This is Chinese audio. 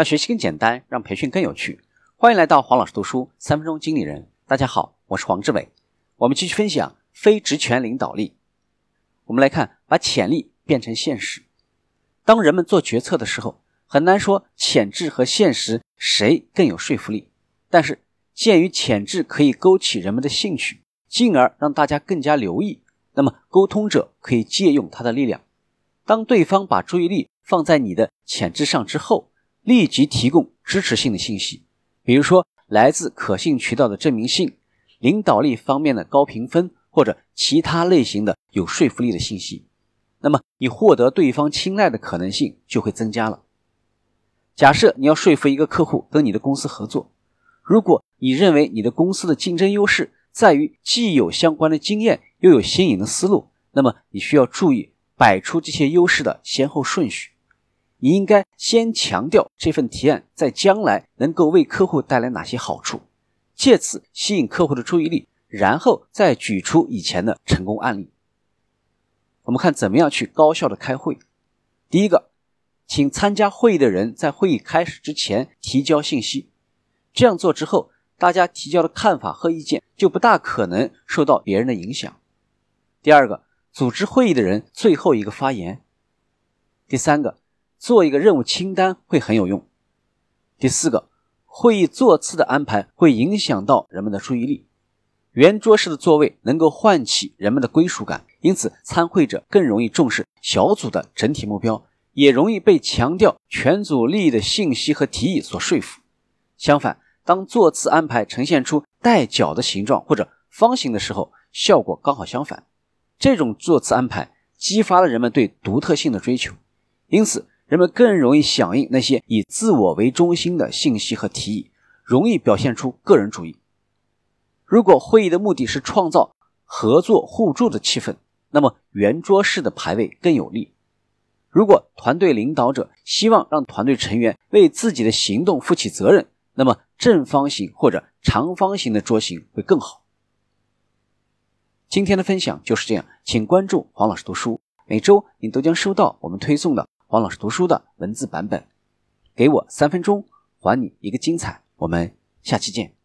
让学习更简单，让培训更有趣。欢迎来到黄老师读书三分钟经理人。大家好，我是黄志伟。我们继续分享非职权领导力。我们来看，把潜力变成现实。当人们做决策的时候，很难说潜质和现实谁更有说服力。但是，鉴于潜质可以勾起人们的兴趣，进而让大家更加留意，那么沟通者可以借用他的力量。当对方把注意力放在你的潜质上之后，立即提供支持性的信息，比如说来自可信渠道的证明信、领导力方面的高评分或者其他类型的有说服力的信息，那么你获得对方青睐的可能性就会增加了。假设你要说服一个客户跟你的公司合作，如果你认为你的公司的竞争优势在于既有相关的经验又有新颖的思路，那么你需要注意。摆出这些优势的先后顺序，你应该先强调这份提案在将来能够为客户带来哪些好处，借此吸引客户的注意力，然后再举出以前的成功案例。我们看怎么样去高效的开会。第一个，请参加会议的人在会议开始之前提交信息，这样做之后，大家提交的看法和意见就不大可能受到别人的影响。第二个。组织会议的人最后一个发言。第三个，做一个任务清单会很有用。第四个，会议座次的安排会影响到人们的注意力。圆桌式的座位能够唤起人们的归属感，因此参会者更容易重视小组的整体目标，也容易被强调全组利益的信息和提议所说服。相反，当座次安排呈现出带角的形状或者方形的时候，效果刚好相反。这种座次安排激发了人们对独特性的追求，因此人们更容易响应那些以自我为中心的信息和提议，容易表现出个人主义。如果会议的目的是创造合作互助的气氛，那么圆桌式的排位更有利。如果团队领导者希望让团队成员为自己的行动负起责任，那么正方形或者长方形的桌型会更好。今天的分享就是这样，请关注黄老师读书，每周你都将收到我们推送的黄老师读书的文字版本。给我三分钟，还你一个精彩。我们下期见。